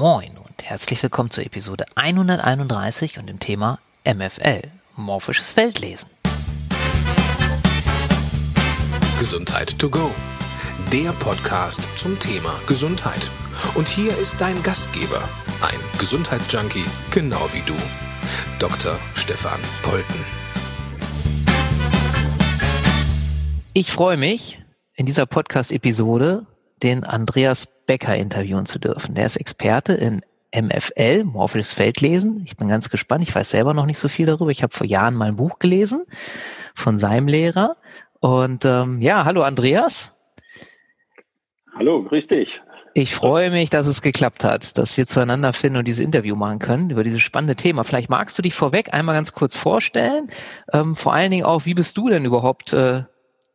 Moin und herzlich willkommen zur Episode 131 und dem Thema MFL, morphisches Feldlesen. Gesundheit to go, der Podcast zum Thema Gesundheit. Und hier ist dein Gastgeber, ein Gesundheitsjunkie, genau wie du, Dr. Stefan Polten. Ich freue mich, in dieser Podcast-Episode den Andreas Becker interviewen zu dürfen. Der ist Experte in MFL, morphisches Feldlesen. Ich bin ganz gespannt. Ich weiß selber noch nicht so viel darüber. Ich habe vor Jahren mal ein Buch gelesen von seinem Lehrer. Und ähm, ja, hallo Andreas. Hallo, grüß dich. Ich freue mich, dass es geklappt hat, dass wir zueinander finden und dieses Interview machen können über dieses spannende Thema. Vielleicht magst du dich vorweg einmal ganz kurz vorstellen. Ähm, vor allen Dingen auch, wie bist du denn überhaupt äh,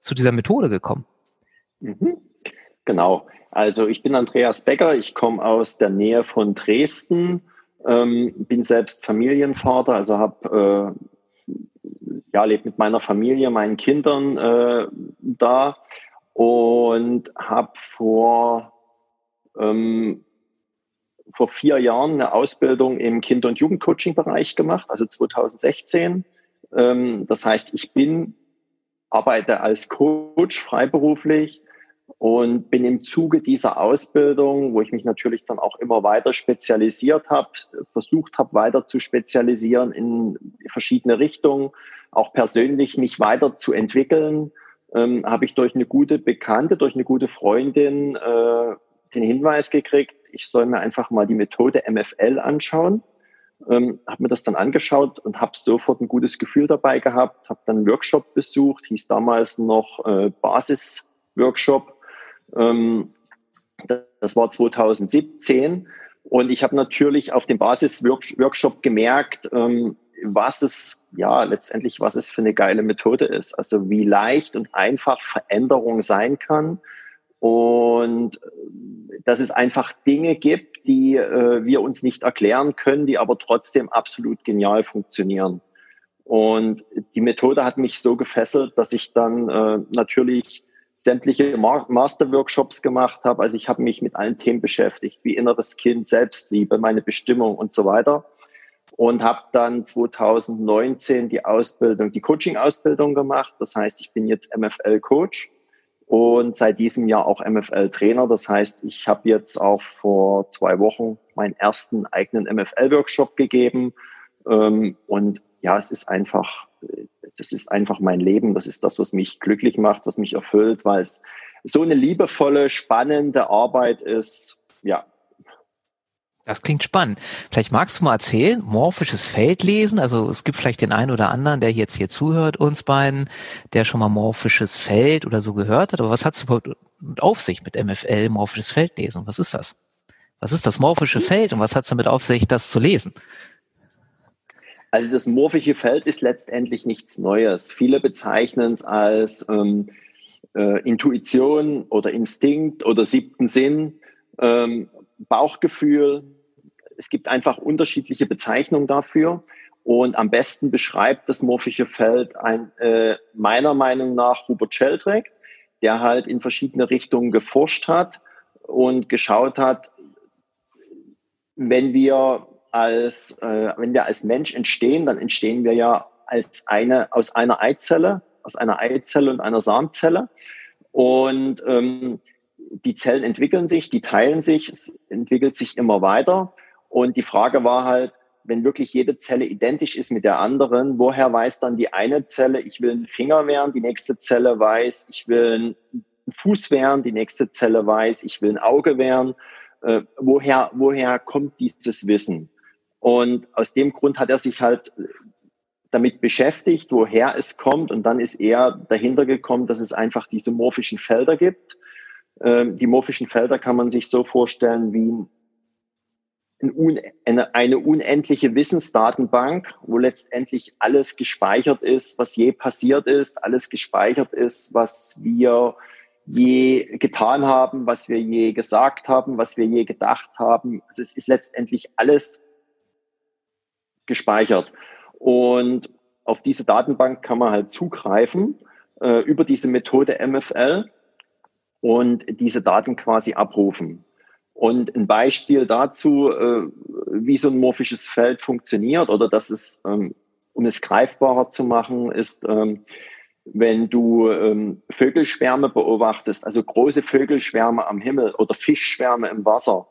zu dieser Methode gekommen? Mhm. Genau. Also ich bin Andreas Becker, ich komme aus der Nähe von Dresden, ähm, bin selbst Familienvater, also habe äh, ja lebe mit meiner Familie, meinen Kindern äh, da und habe vor ähm, vor vier Jahren eine Ausbildung im Kinder- und Jugendcoaching-Bereich gemacht, also 2016. Ähm, das heißt, ich bin arbeite als Coach freiberuflich und bin im Zuge dieser Ausbildung, wo ich mich natürlich dann auch immer weiter spezialisiert habe, versucht habe, weiter zu spezialisieren in verschiedene Richtungen, auch persönlich mich weiter zu entwickeln, ähm, habe ich durch eine gute Bekannte, durch eine gute Freundin äh, den Hinweis gekriegt, ich soll mir einfach mal die Methode MFL anschauen. Ähm, habe mir das dann angeschaut und habe sofort ein gutes Gefühl dabei gehabt, habe dann einen Workshop besucht, hieß damals noch äh, Basis-Workshop das war 2017. Und ich habe natürlich auf dem Basis-Workshop gemerkt, ähm, was es, ja, letztendlich, was es für eine geile Methode ist. Also wie leicht und einfach Veränderung sein kann. Und äh, dass es einfach Dinge gibt, die äh, wir uns nicht erklären können, die aber trotzdem absolut genial funktionieren. Und die Methode hat mich so gefesselt, dass ich dann äh, natürlich sämtliche Master-Workshops gemacht habe. Also ich habe mich mit allen Themen beschäftigt, wie inneres Kind, Selbstliebe, meine Bestimmung und so weiter. Und habe dann 2019 die Ausbildung, die Coaching-Ausbildung gemacht. Das heißt, ich bin jetzt MFL-Coach und seit diesem Jahr auch MFL-Trainer. Das heißt, ich habe jetzt auch vor zwei Wochen meinen ersten eigenen MFL-Workshop gegeben. Ähm, und ja, es ist einfach das ist einfach mein Leben. Das ist das, was mich glücklich macht, was mich erfüllt, weil es so eine liebevolle, spannende Arbeit ist. Ja. Das klingt spannend. Vielleicht magst du mal erzählen, morphisches Feldlesen. Also es gibt vielleicht den einen oder anderen, der jetzt hier zuhört, uns beiden, der schon mal morphisches Feld oder so gehört hat. Aber was hat es überhaupt auf sich mit MFL, morphisches Feldlesen? Was ist das? Was ist das morphische Feld und was hat es damit auf sich, das zu lesen? Also das morphische Feld ist letztendlich nichts Neues. Viele bezeichnen es als ähm, äh, Intuition oder Instinkt oder siebten Sinn, ähm, Bauchgefühl. Es gibt einfach unterschiedliche Bezeichnungen dafür. Und am besten beschreibt das morphische Feld ein, äh, meiner Meinung nach Hubert Sheldrake, der halt in verschiedene Richtungen geforscht hat und geschaut hat, wenn wir als, äh, wenn wir als Mensch entstehen, dann entstehen wir ja als eine, aus einer Eizelle, aus einer Eizelle und einer Samenzelle. Und ähm, die Zellen entwickeln sich, die teilen sich, es entwickelt sich immer weiter. Und die Frage war halt, wenn wirklich jede Zelle identisch ist mit der anderen, woher weiß dann die eine Zelle, ich will einen Finger wehren, die nächste Zelle weiß, ich will einen Fuß wehren, die nächste Zelle weiß, ich will ein Auge wehren. Äh, woher, woher kommt dieses Wissen? Und aus dem Grund hat er sich halt damit beschäftigt, woher es kommt. Und dann ist er dahinter gekommen, dass es einfach diese morphischen Felder gibt. Ähm, die morphischen Felder kann man sich so vorstellen wie eine unendliche Wissensdatenbank, wo letztendlich alles gespeichert ist, was je passiert ist, alles gespeichert ist, was wir je getan haben, was wir je gesagt haben, was wir je gedacht haben. Also es ist letztendlich alles gespeichert. Und auf diese Datenbank kann man halt zugreifen äh, über diese Methode MFL und diese Daten quasi abrufen. Und ein Beispiel dazu, äh, wie so ein morphisches Feld funktioniert oder dass es, ähm, um es greifbarer zu machen, ist, ähm, wenn du ähm, Vögelschwärme beobachtest, also große Vögelschwärme am Himmel oder Fischschwärme im Wasser,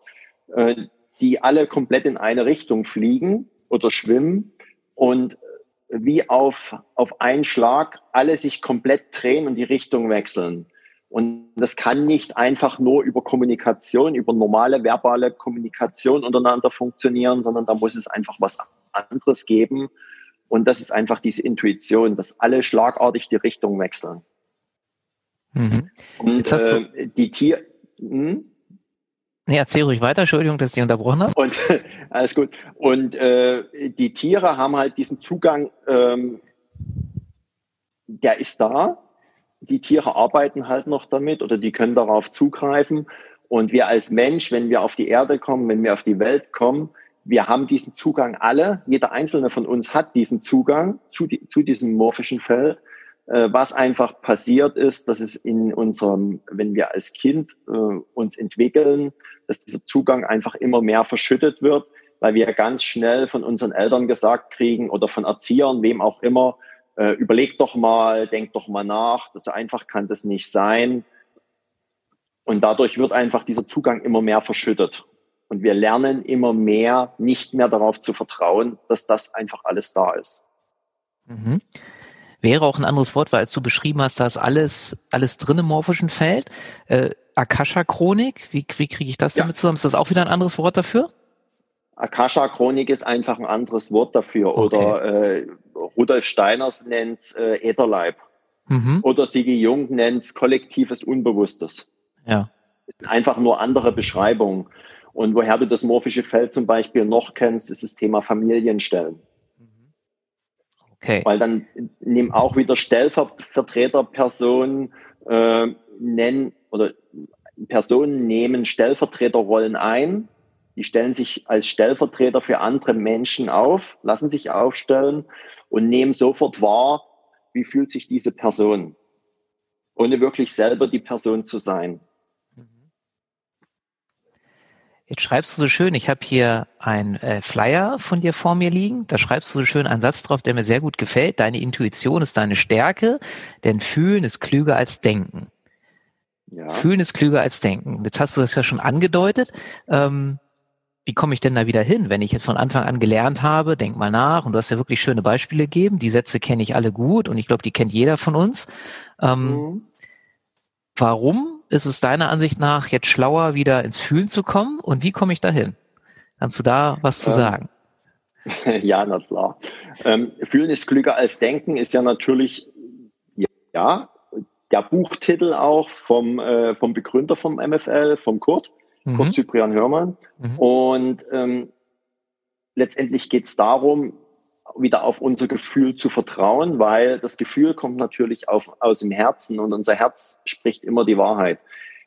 äh, die alle komplett in eine Richtung fliegen oder schwimmen und wie auf, auf einen Schlag alle sich komplett drehen und die Richtung wechseln. Und das kann nicht einfach nur über Kommunikation, über normale verbale Kommunikation untereinander funktionieren, sondern da muss es einfach was anderes geben. Und das ist einfach diese Intuition, dass alle schlagartig die Richtung wechseln. Mhm. Und äh, die Tier... Hm? Nee, erzähl ruhig weiter, Entschuldigung, dass ich unterbrochen habe. Und alles gut. Und äh, die Tiere haben halt diesen Zugang, ähm, der ist da, die Tiere arbeiten halt noch damit oder die können darauf zugreifen. Und wir als Mensch, wenn wir auf die Erde kommen, wenn wir auf die Welt kommen, wir haben diesen Zugang alle. Jeder einzelne von uns hat diesen Zugang zu, die, zu diesem morphischen Feld. Äh, was einfach passiert ist, dass es in unserem, wenn wir als Kind äh, uns entwickeln, dass dieser Zugang einfach immer mehr verschüttet wird, weil wir ganz schnell von unseren Eltern gesagt kriegen oder von Erziehern, wem auch immer, äh, überleg doch mal, denk doch mal nach, so einfach kann das nicht sein. Und dadurch wird einfach dieser Zugang immer mehr verschüttet. Und wir lernen immer mehr, nicht mehr darauf zu vertrauen, dass das einfach alles da ist. Mhm. Wäre auch ein anderes Wort, weil als du beschrieben hast, da ist alles, alles drin im morphischen Feld. Äh, Akasha-Chronik, wie, wie kriege ich das ja. damit zusammen? Ist das auch wieder ein anderes Wort dafür? Akasha-Chronik ist einfach ein anderes Wort dafür. Okay. Oder äh, Rudolf Steiners nennt es äh, Ätherleib. Mhm. Oder Sigi Jung nennt es kollektives Unbewusstes. Ja. Einfach nur andere Beschreibungen. Und woher du das morphische Feld zum Beispiel noch kennst, ist das Thema Familienstellen. Okay. Weil dann nehmen auch wieder Stellvertreterpersonen äh, nennen oder Personen nehmen Stellvertreterrollen ein die stellen sich als Stellvertreter für andere Menschen auf, lassen sich aufstellen und nehmen sofort wahr, wie fühlt sich diese Person, ohne wirklich selber die Person zu sein. Jetzt schreibst du so schön, ich habe hier ein äh, Flyer von dir vor mir liegen, da schreibst du so schön einen Satz drauf, der mir sehr gut gefällt. Deine Intuition ist deine Stärke, denn Fühlen ist klüger als Denken. Ja. Fühlen ist klüger als Denken. Jetzt hast du das ja schon angedeutet. Ähm, wie komme ich denn da wieder hin, wenn ich jetzt von Anfang an gelernt habe, denk mal nach, und du hast ja wirklich schöne Beispiele gegeben, die Sätze kenne ich alle gut und ich glaube, die kennt jeder von uns. Ähm, mhm. Warum ist es deiner Ansicht nach jetzt schlauer, wieder ins Fühlen zu kommen und wie komme ich da hin? Kannst du da was zu ähm, sagen? Ja, na klar. Ähm, Fühlen ist klüger als Denken ist ja natürlich, ja, der Buchtitel auch vom, äh, vom Begründer vom MFL, vom Kurt mhm. Kurt Cyprian Hörmann. Mhm. Und ähm, letztendlich geht es darum, wieder auf unser Gefühl zu vertrauen, weil das Gefühl kommt natürlich auf, aus dem Herzen und unser Herz spricht immer die Wahrheit.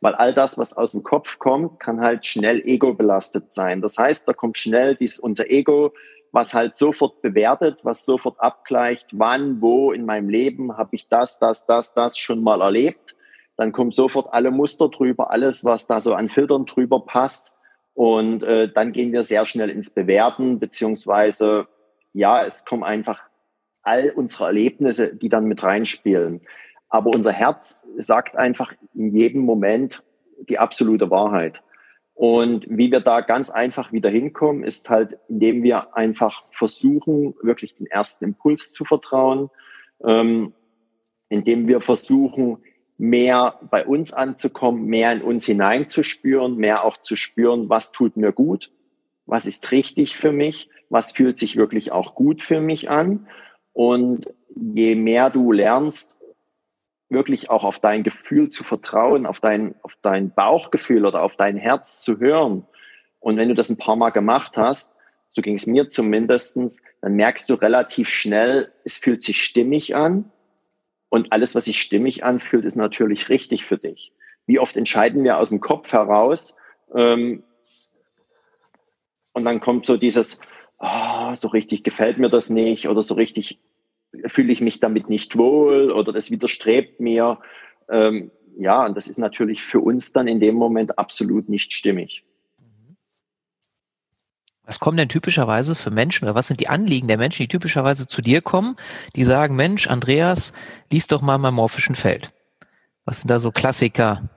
Weil all das, was aus dem Kopf kommt, kann halt schnell ego-belastet sein. Das heißt, da kommt schnell dies, unser Ego, was halt sofort bewertet, was sofort abgleicht, wann, wo in meinem Leben habe ich das, das, das, das schon mal erlebt dann kommen sofort alle Muster drüber, alles, was da so an Filtern drüber passt. Und äh, dann gehen wir sehr schnell ins Bewerten, beziehungsweise ja, es kommen einfach all unsere Erlebnisse, die dann mit reinspielen. Aber unser Herz sagt einfach in jedem Moment die absolute Wahrheit. Und wie wir da ganz einfach wieder hinkommen, ist halt, indem wir einfach versuchen, wirklich den ersten Impuls zu vertrauen, ähm, indem wir versuchen, mehr bei uns anzukommen, mehr in uns hineinzuspüren, mehr auch zu spüren, was tut mir gut, was ist richtig für mich, was fühlt sich wirklich auch gut für mich an. Und je mehr du lernst, wirklich auch auf dein Gefühl zu vertrauen, auf dein, auf dein Bauchgefühl oder auf dein Herz zu hören. Und wenn du das ein paar Mal gemacht hast, so ging es mir zumindestens, dann merkst du relativ schnell, es fühlt sich stimmig an und alles, was sich stimmig anfühlt, ist natürlich richtig für dich. Wie oft entscheiden wir aus dem Kopf heraus ähm, und dann kommt so dieses, oh, so richtig gefällt mir das nicht oder so richtig fühle ich mich damit nicht wohl oder das widerstrebt mir. Ähm, ja, und das ist natürlich für uns dann in dem Moment absolut nicht stimmig. Was kommen denn typischerweise für Menschen oder was sind die Anliegen der Menschen, die typischerweise zu dir kommen, die sagen, Mensch, Andreas, lies doch mal mein morphischen Feld. Was sind da so Klassiker?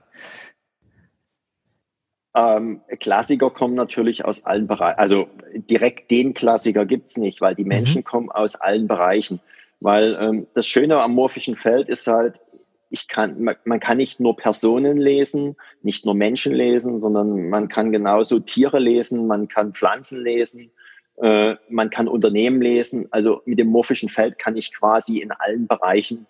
Ähm, Klassiker kommen natürlich aus allen Bereichen. Also direkt den Klassiker gibt's nicht, weil die mhm. Menschen mhm. kommen aus allen Bereichen. Weil ähm, das Schöne am morphischen Feld ist halt, ich kann, man, man kann nicht nur Personen lesen, nicht nur Menschen lesen, sondern man kann genauso Tiere lesen, man kann Pflanzen lesen, äh, man kann Unternehmen lesen. Also mit dem morphischen Feld kann ich quasi in allen Bereichen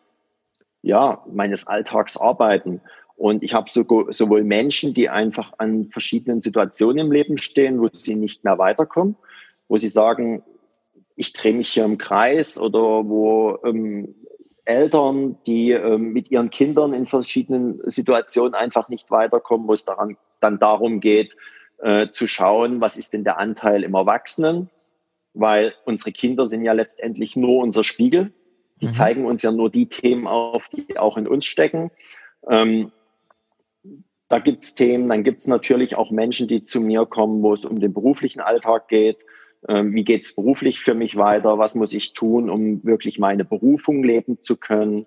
ja, meines Alltags arbeiten. Und ich habe sowohl Menschen, die einfach an verschiedenen Situationen im Leben stehen, wo sie nicht mehr weiterkommen, wo sie sagen, ich drehe mich hier im Kreis oder wo ähm, Eltern, die ähm, mit ihren Kindern in verschiedenen Situationen einfach nicht weiterkommen, wo es daran, dann darum geht, äh, zu schauen, was ist denn der Anteil im Erwachsenen, weil unsere Kinder sind ja letztendlich nur unser Spiegel. Die mhm. zeigen uns ja nur die Themen auf, die auch in uns stecken. Ähm, da gibt's Themen, dann gibt's natürlich auch Menschen, die zu mir kommen, wo es um den beruflichen Alltag geht, ähm, wie geht's beruflich für mich weiter? Was muss ich tun, um wirklich meine Berufung leben zu können?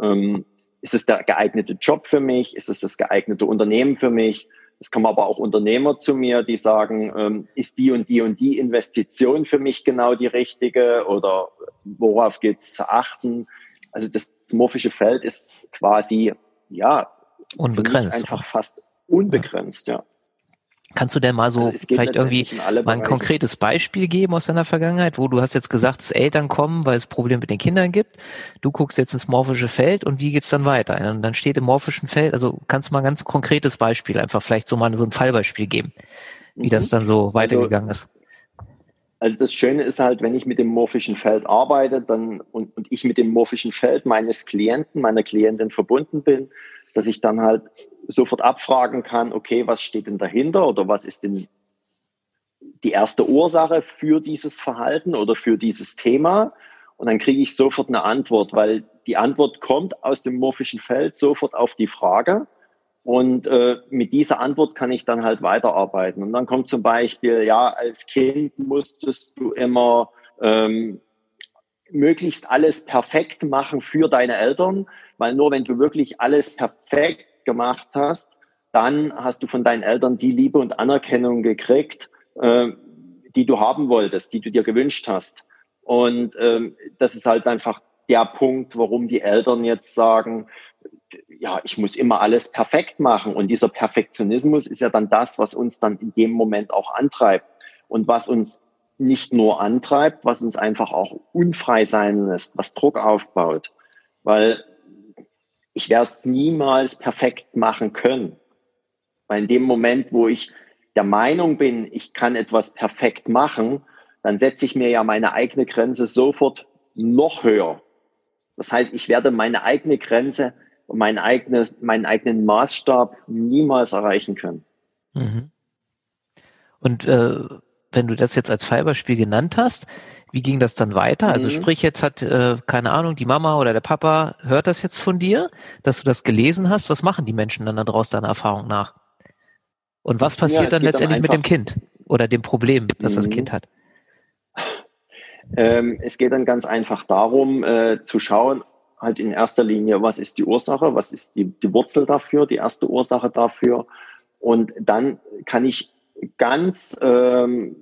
Ähm, ist es der geeignete Job für mich? Ist es das geeignete Unternehmen für mich? Es kommen aber auch Unternehmer zu mir, die sagen, ähm, ist die und die und die Investition für mich genau die richtige oder worauf gilt es zu achten? Also das morphische Feld ist quasi, ja, unbegrenzt. Einfach fast unbegrenzt, ja. Kannst du denn mal so also vielleicht irgendwie mal ein konkretes Beispiel geben aus deiner Vergangenheit, wo du hast jetzt gesagt, dass Eltern kommen, weil es Probleme mit den Kindern gibt. Du guckst jetzt ins morphische Feld und wie geht's dann weiter? Und dann steht im morphischen Feld, also kannst du mal ein ganz konkretes Beispiel, einfach vielleicht so mal so ein Fallbeispiel geben, wie mhm. das dann so also weitergegangen also, ist. Also das Schöne ist halt, wenn ich mit dem morphischen Feld arbeite, dann und, und ich mit dem morphischen Feld meines Klienten, meiner Klientin verbunden bin, dass ich dann halt sofort abfragen kann, okay, was steht denn dahinter oder was ist denn die erste Ursache für dieses Verhalten oder für dieses Thema? Und dann kriege ich sofort eine Antwort, weil die Antwort kommt aus dem morphischen Feld sofort auf die Frage. Und äh, mit dieser Antwort kann ich dann halt weiterarbeiten. Und dann kommt zum Beispiel, ja, als Kind musstest du immer ähm, möglichst alles perfekt machen für deine Eltern, weil nur wenn du wirklich alles perfekt gemacht hast, dann hast du von deinen Eltern die Liebe und Anerkennung gekriegt, äh, die du haben wolltest, die du dir gewünscht hast. Und ähm, das ist halt einfach der Punkt, warum die Eltern jetzt sagen, ja, ich muss immer alles perfekt machen. Und dieser Perfektionismus ist ja dann das, was uns dann in dem Moment auch antreibt und was uns nicht nur antreibt, was uns einfach auch unfrei sein lässt, was Druck aufbaut. Weil ich werde es niemals perfekt machen können. Weil in dem Moment, wo ich der Meinung bin, ich kann etwas perfekt machen, dann setze ich mir ja meine eigene Grenze sofort noch höher. Das heißt, ich werde meine eigene Grenze und mein eigenes, meinen eigenen Maßstab niemals erreichen können. Mhm. Und äh, wenn du das jetzt als Fallbeispiel genannt hast, wie ging das dann weiter? Also mhm. Also sprich, jetzt hat, äh, keine Ahnung, die Mama oder der Papa hört das jetzt von dir, dass du das gelesen hast. Was machen die Menschen dann daraus deiner Erfahrung nach? Und was passiert ja, dann letztendlich dann mit dem Kind oder dem Problem, das mhm. das Kind hat? Ähm, es geht dann ganz einfach darum, äh, zu schauen, halt in erster Linie, was ist die Ursache, was ist die, die Wurzel dafür, die erste Ursache dafür. Und dann kann ich ganz ähm,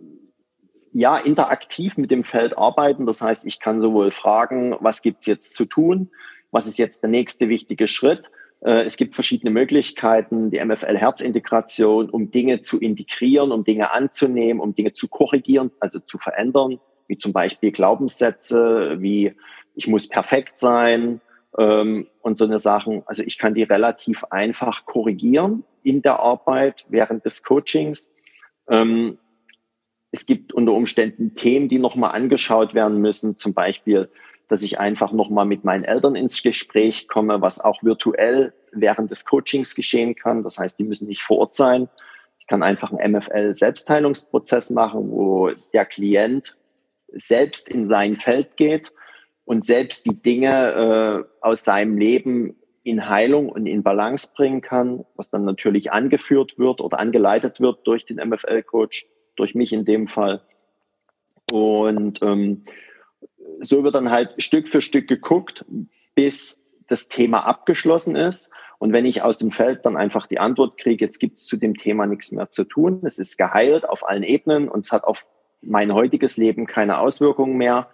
ja, interaktiv mit dem Feld arbeiten. Das heißt, ich kann sowohl fragen, was gibt's jetzt zu tun? Was ist jetzt der nächste wichtige Schritt? Äh, es gibt verschiedene Möglichkeiten, die MFL-Herzintegration, um Dinge zu integrieren, um Dinge anzunehmen, um Dinge zu korrigieren, also zu verändern, wie zum Beispiel Glaubenssätze, wie ich muss perfekt sein ähm, und so eine Sachen. Also ich kann die relativ einfach korrigieren in der Arbeit während des Coachings. Ähm, es gibt unter Umständen Themen, die nochmal angeschaut werden müssen, zum Beispiel, dass ich einfach nochmal mit meinen Eltern ins Gespräch komme, was auch virtuell während des Coachings geschehen kann. Das heißt, die müssen nicht vor Ort sein. Ich kann einfach einen MFL-Selbstheilungsprozess machen, wo der Klient selbst in sein Feld geht und selbst die Dinge äh, aus seinem Leben in Heilung und in Balance bringen kann, was dann natürlich angeführt wird oder angeleitet wird durch den MFL-Coach durch mich in dem Fall. Und ähm, so wird dann halt Stück für Stück geguckt, bis das Thema abgeschlossen ist. Und wenn ich aus dem Feld dann einfach die Antwort kriege, jetzt gibt es zu dem Thema nichts mehr zu tun, es ist geheilt auf allen Ebenen und es hat auf mein heutiges Leben keine Auswirkungen mehr,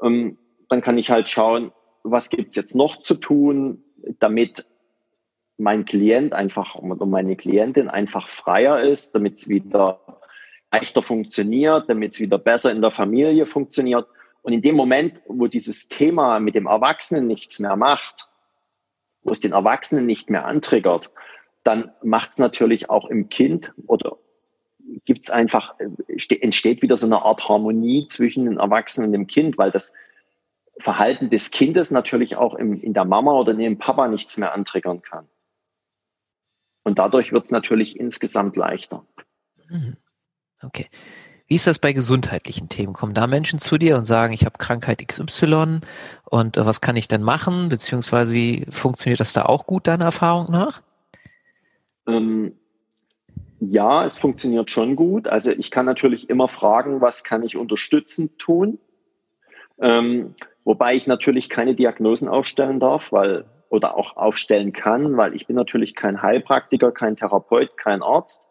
ähm, dann kann ich halt schauen, was gibt's jetzt noch zu tun, damit mein Klient einfach oder meine Klientin einfach freier ist, damit es wieder leichter funktioniert, damit es wieder besser in der Familie funktioniert. Und in dem Moment, wo dieses Thema mit dem Erwachsenen nichts mehr macht, wo es den Erwachsenen nicht mehr antriggert, dann macht es natürlich auch im Kind oder gibt es einfach, entsteht wieder so eine Art Harmonie zwischen den Erwachsenen und dem Kind, weil das Verhalten des Kindes natürlich auch im, in der Mama oder in dem Papa nichts mehr antriggern kann. Und dadurch wird es natürlich insgesamt leichter. Mhm. Okay. Wie ist das bei gesundheitlichen Themen? Kommen da Menschen zu dir und sagen, ich habe Krankheit XY und äh, was kann ich denn machen? Beziehungsweise wie funktioniert das da auch gut, deiner Erfahrung nach? Ähm, ja, es funktioniert schon gut. Also ich kann natürlich immer fragen, was kann ich unterstützend tun? Ähm, wobei ich natürlich keine Diagnosen aufstellen darf, weil oder auch aufstellen kann, weil ich bin natürlich kein Heilpraktiker, kein Therapeut, kein Arzt.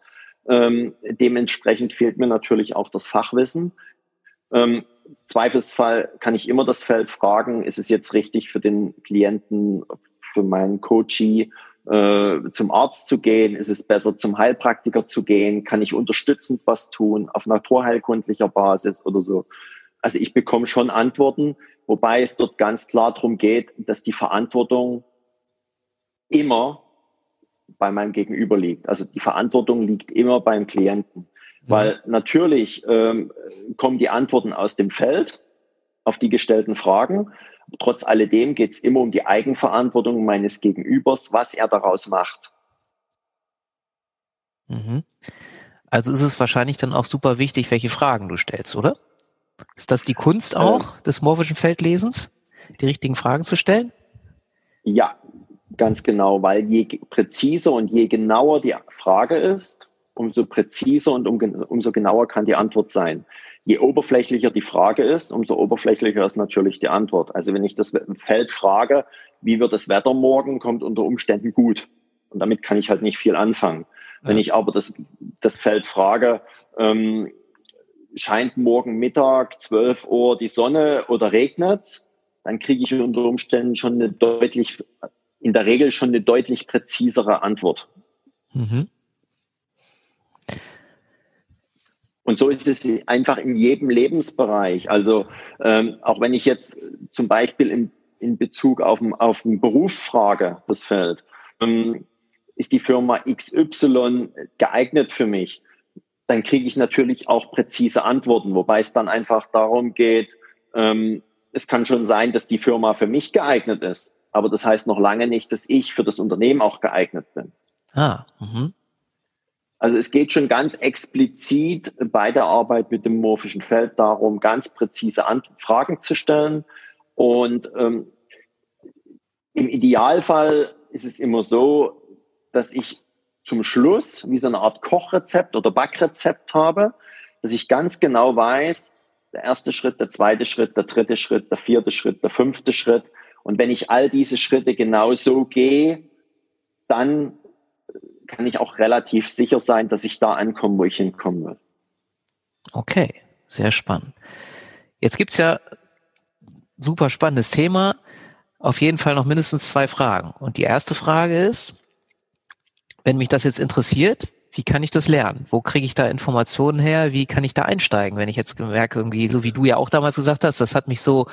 Ähm, dementsprechend fehlt mir natürlich auch das Fachwissen. Ähm, Zweifelsfall kann ich immer das Feld fragen, ist es jetzt richtig für den Klienten, für meinen Coachie, äh, zum Arzt zu gehen? Ist es besser, zum Heilpraktiker zu gehen? Kann ich unterstützend was tun auf naturheilkundlicher Basis oder so? Also ich bekomme schon Antworten, wobei es dort ganz klar darum geht, dass die Verantwortung immer bei meinem Gegenüber liegt. Also die Verantwortung liegt immer beim Klienten. Mhm. Weil natürlich ähm, kommen die Antworten aus dem Feld auf die gestellten Fragen. Trotz alledem geht es immer um die Eigenverantwortung meines Gegenübers, was er daraus macht. Mhm. Also ist es wahrscheinlich dann auch super wichtig, welche Fragen du stellst, oder? Ist das die Kunst auch ähm, des morphischen Feldlesens, die richtigen Fragen zu stellen? Ja, Ganz genau, weil je präziser und je genauer die Frage ist, umso präziser und um, umso genauer kann die Antwort sein. Je oberflächlicher die Frage ist, umso oberflächlicher ist natürlich die Antwort. Also wenn ich das Feld frage, wie wird das Wetter morgen, kommt unter Umständen gut. Und damit kann ich halt nicht viel anfangen. Ja. Wenn ich aber das, das Feld frage, ähm, scheint morgen Mittag 12 Uhr die Sonne oder regnet, dann kriege ich unter Umständen schon eine deutlich in der Regel schon eine deutlich präzisere Antwort. Mhm. Und so ist es einfach in jedem Lebensbereich. Also ähm, auch wenn ich jetzt zum Beispiel in, in Bezug auf, auf den Beruf frage, das Feld, ähm, ist die Firma XY geeignet für mich, dann kriege ich natürlich auch präzise Antworten, wobei es dann einfach darum geht, ähm, es kann schon sein, dass die Firma für mich geeignet ist aber das heißt noch lange nicht, dass ich für das Unternehmen auch geeignet bin. Ah, mhm. Also es geht schon ganz explizit bei der Arbeit mit dem morphischen Feld darum, ganz präzise Ant Fragen zu stellen. Und ähm, im Idealfall ist es immer so, dass ich zum Schluss wie so eine Art Kochrezept oder Backrezept habe, dass ich ganz genau weiß, der erste Schritt, der zweite Schritt, der dritte Schritt, der vierte Schritt, der fünfte Schritt, und wenn ich all diese Schritte genau so gehe, dann kann ich auch relativ sicher sein, dass ich da ankomme, wo ich hinkommen will. Okay, sehr spannend. Jetzt gibt's ja super spannendes Thema. Auf jeden Fall noch mindestens zwei Fragen. Und die erste Frage ist, wenn mich das jetzt interessiert, wie kann ich das lernen? Wo kriege ich da Informationen her? Wie kann ich da einsteigen? Wenn ich jetzt merke, irgendwie, so wie du ja auch damals gesagt hast, das hat mich so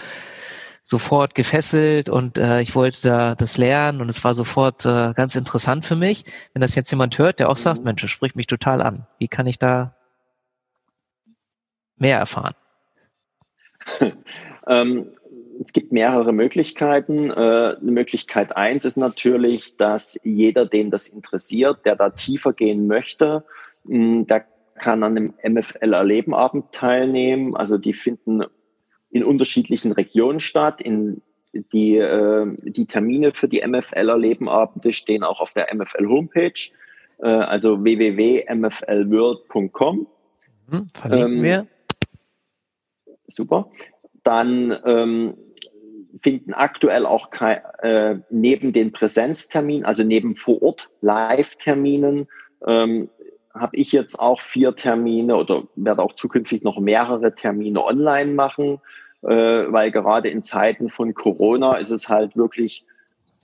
sofort gefesselt und äh, ich wollte da das lernen und es war sofort äh, ganz interessant für mich. Wenn das jetzt jemand hört, der auch sagt, mhm. Mensch, das spricht mich total an. Wie kann ich da mehr erfahren? ähm, es gibt mehrere Möglichkeiten. Äh, Möglichkeit eins ist natürlich, dass jeder, den das interessiert, der da tiefer gehen möchte, mh, der kann an einem MFL-Erleben-Abend teilnehmen. Also die finden in unterschiedlichen Regionen statt. In die, äh, die Termine für die MFL-Erlebenabende stehen auch auf der MFL-Homepage, äh, also www.mflworld.com. Hm, verlinken ähm, wir. Super. Dann ähm, finden aktuell auch kein, äh, neben den Präsenzterminen, also neben vor Ort Live-Terminen, ähm, habe ich jetzt auch vier Termine oder werde auch zukünftig noch mehrere Termine online machen, äh, weil gerade in Zeiten von Corona ist es halt wirklich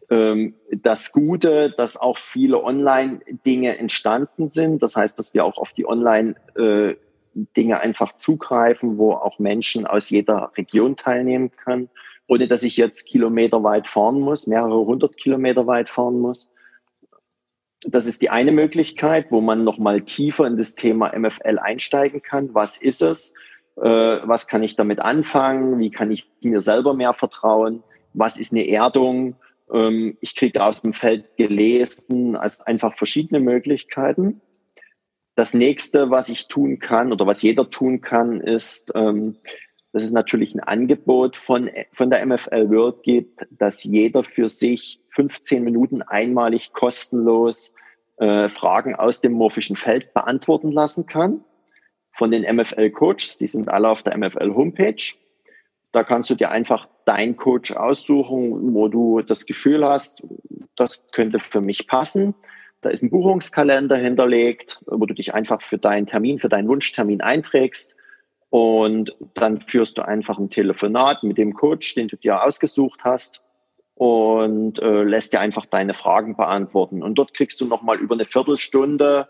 ähm, das Gute, dass auch viele Online-Dinge entstanden sind. Das heißt, dass wir auch auf die Online-Dinge äh, einfach zugreifen, wo auch Menschen aus jeder Region teilnehmen können, ohne dass ich jetzt Kilometer weit fahren muss, mehrere hundert Kilometer weit fahren muss. Das ist die eine Möglichkeit, wo man nochmal tiefer in das Thema MFL einsteigen kann. Was ist es? Äh, was kann ich damit anfangen? Wie kann ich mir selber mehr vertrauen? Was ist eine Erdung? Ähm, ich kriege aus dem Feld gelesen, als einfach verschiedene Möglichkeiten. Das nächste, was ich tun kann oder was jeder tun kann, ist, ähm, dass es natürlich ein Angebot von, von der MFL World gibt, dass jeder für sich 15 Minuten einmalig kostenlos äh, Fragen aus dem morphischen Feld beantworten lassen kann von den MFL-Coaches. Die sind alle auf der MFL-Homepage. Da kannst du dir einfach deinen Coach aussuchen, wo du das Gefühl hast, das könnte für mich passen. Da ist ein Buchungskalender hinterlegt, wo du dich einfach für deinen Termin, für deinen Wunschtermin einträgst. Und dann führst du einfach ein Telefonat mit dem Coach, den du dir ausgesucht hast und äh, lässt dir einfach deine Fragen beantworten. Und dort kriegst du nochmal über eine Viertelstunde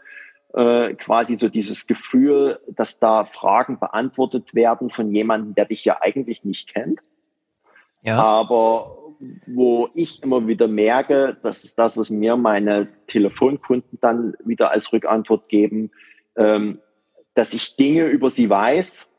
äh, quasi so dieses Gefühl, dass da Fragen beantwortet werden von jemandem, der dich ja eigentlich nicht kennt. Ja. Aber wo ich immer wieder merke, das ist das, was mir meine Telefonkunden dann wieder als Rückantwort geben, ähm, dass ich Dinge über sie weiß.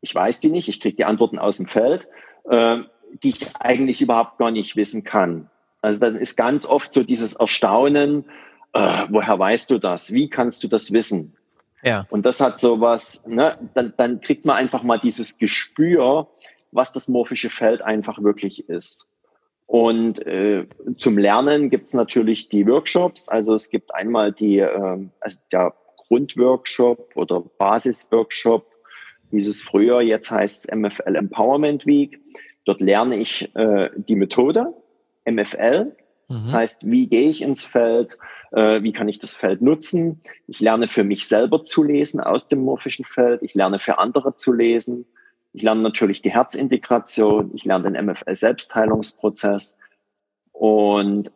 Ich weiß die nicht, ich kriege die Antworten aus dem Feld, äh, die ich eigentlich überhaupt gar nicht wissen kann. Also dann ist ganz oft so dieses Erstaunen, äh, woher weißt du das? Wie kannst du das wissen? Ja. Und das hat sowas, ne, dann, dann kriegt man einfach mal dieses Gespür, was das morphische Feld einfach wirklich ist. Und äh, zum Lernen gibt's natürlich die Workshops. Also es gibt einmal die, äh, also der Grundworkshop oder Basisworkshop, dieses früher, jetzt heißt MFL Empowerment Week. Dort lerne ich äh, die Methode MFL. Mhm. Das heißt, wie gehe ich ins Feld? Äh, wie kann ich das Feld nutzen? Ich lerne für mich selber zu lesen aus dem morphischen Feld. Ich lerne für andere zu lesen. Ich lerne natürlich die Herzintegration, ich lerne den MFL-Selbstheilungsprozess. Und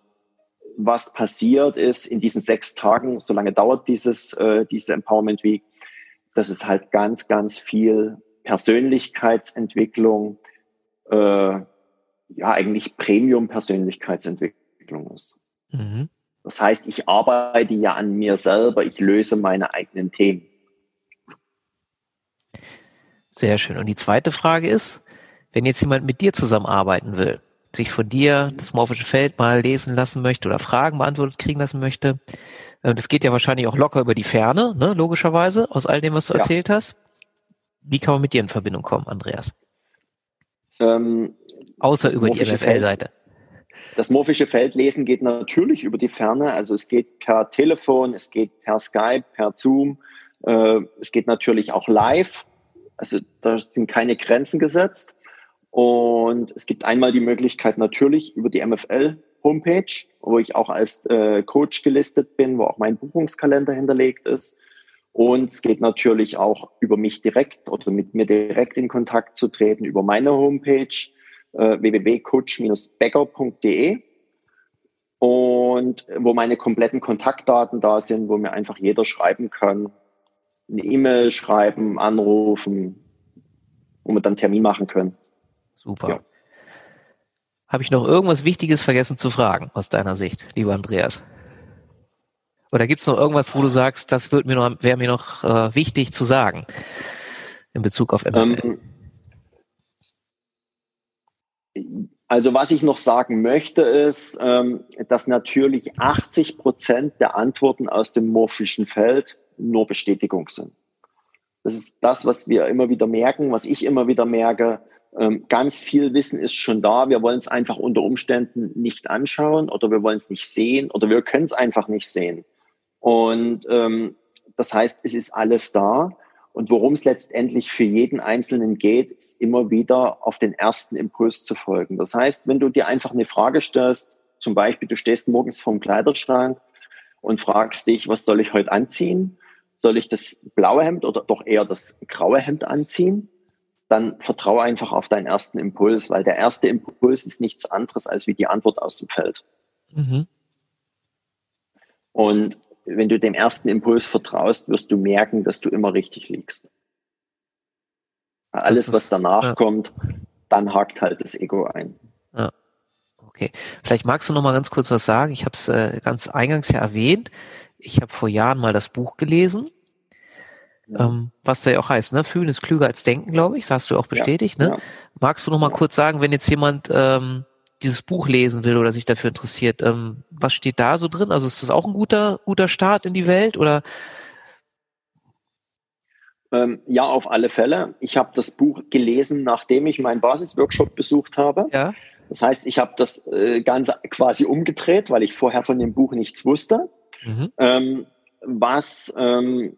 was passiert ist in diesen sechs Tagen, so lange dauert dieses, äh, diese Empowerment Week, dass es halt ganz, ganz viel Persönlichkeitsentwicklung, äh, ja eigentlich Premium-Persönlichkeitsentwicklung ist. Mhm. Das heißt, ich arbeite ja an mir selber, ich löse meine eigenen Themen. Sehr schön. Und die zweite Frage ist, wenn jetzt jemand mit dir zusammenarbeiten will, sich von dir das morphische Feld mal lesen lassen möchte oder Fragen beantwortet kriegen lassen möchte, äh, das geht ja wahrscheinlich auch locker über die Ferne, ne, logischerweise, aus all dem, was du ja. erzählt hast. Wie kann man mit dir in Verbindung kommen, Andreas? Ähm, Außer über die MFL-Seite. Das morphische Feld lesen geht natürlich über die Ferne. Also es geht per Telefon, es geht per Skype, per Zoom. Äh, es geht natürlich auch live. Also da sind keine Grenzen gesetzt. Und es gibt einmal die Möglichkeit natürlich über die MFL Homepage, wo ich auch als äh, Coach gelistet bin, wo auch mein Buchungskalender hinterlegt ist. Und es geht natürlich auch über mich direkt oder mit mir direkt in Kontakt zu treten über meine Homepage äh, www.coach-becker.de und wo meine kompletten Kontaktdaten da sind, wo mir einfach jeder schreiben kann, eine E-Mail schreiben, anrufen, wo wir dann Termin machen können. Super. Ja. Habe ich noch irgendwas Wichtiges vergessen zu fragen aus deiner Sicht, lieber Andreas? Oder gibt es noch irgendwas, wo du sagst, das wäre mir noch, mir noch äh, wichtig zu sagen in Bezug auf MFL? Ähm, also was ich noch sagen möchte, ist, ähm, dass natürlich 80 Prozent der Antworten aus dem morphischen Feld nur Bestätigung sind. Das ist das, was wir immer wieder merken, was ich immer wieder merke. Ähm, ganz viel Wissen ist schon da. Wir wollen es einfach unter Umständen nicht anschauen oder wir wollen es nicht sehen oder wir können es einfach nicht sehen. Und ähm, das heißt, es ist alles da. Und worum es letztendlich für jeden Einzelnen geht, ist immer wieder auf den ersten Impuls zu folgen. Das heißt, wenn du dir einfach eine Frage stellst, zum Beispiel du stehst morgens vorm Kleiderschrank und fragst dich, was soll ich heute anziehen? Soll ich das blaue Hemd oder doch eher das graue Hemd anziehen? Dann vertraue einfach auf deinen ersten Impuls, weil der erste Impuls ist nichts anderes als wie die Antwort aus dem Feld. Mhm. Und wenn du dem ersten Impuls vertraust, wirst du merken, dass du immer richtig liegst. Alles, ist, was danach ja. kommt, dann hakt halt das Ego ein. Ja. Okay. Vielleicht magst du noch mal ganz kurz was sagen. Ich habe es äh, ganz eingangs ja erwähnt. Ich habe vor Jahren mal das Buch gelesen, ja. ähm, was da ja auch heißt, ne? Fühlen ist klüger als denken, glaube ich. Das hast du auch bestätigt, ne? Magst du noch mal kurz sagen, wenn jetzt jemand ähm, dieses Buch lesen will oder sich dafür interessiert, ähm, was steht da so drin? Also ist das auch ein guter, guter Start in die Welt oder? Ähm, ja, auf alle Fälle. Ich habe das Buch gelesen, nachdem ich meinen Basisworkshop besucht habe. Ja. Das heißt, ich habe das äh, Ganze quasi umgedreht, weil ich vorher von dem Buch nichts wusste. Mhm. Ähm, was ähm,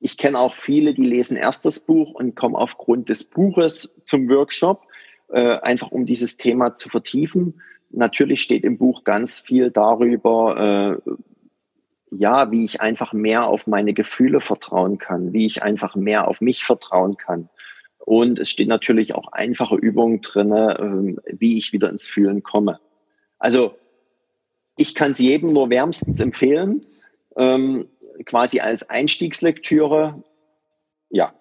ich kenne auch viele, die lesen erst das Buch und kommen aufgrund des Buches zum Workshop äh, einfach um dieses Thema zu vertiefen. Natürlich steht im Buch ganz viel darüber, äh, ja, wie ich einfach mehr auf meine Gefühle vertrauen kann, wie ich einfach mehr auf mich vertrauen kann. Und es steht natürlich auch einfache Übungen drin, äh, wie ich wieder ins Fühlen komme. Also ich kann es jedem nur wärmstens empfehlen, ähm, quasi als Einstiegslektüre. Ja.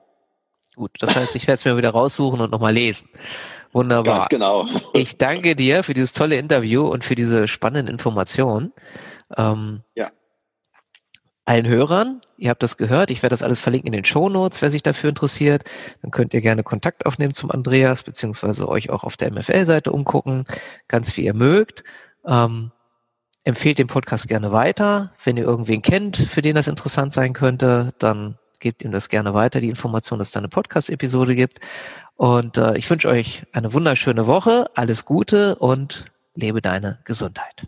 Gut, das heißt, ich werde es mir wieder raussuchen und nochmal lesen. Wunderbar. Ganz genau. Ich danke dir für dieses tolle Interview und für diese spannenden Informationen. Ähm, ja. Allen Hörern, ihr habt das gehört, ich werde das alles verlinken in den Show Notes, wer sich dafür interessiert. Dann könnt ihr gerne Kontakt aufnehmen zum Andreas, beziehungsweise euch auch auf der MFL-Seite umgucken, ganz wie ihr mögt. Ähm, empfehlt den Podcast gerne weiter. Wenn ihr irgendwen kennt, für den das interessant sein könnte, dann gebt ihm das gerne weiter, die Information, dass es da eine Podcast-Episode gibt. Und äh, ich wünsche euch eine wunderschöne Woche, alles Gute und lebe deine Gesundheit.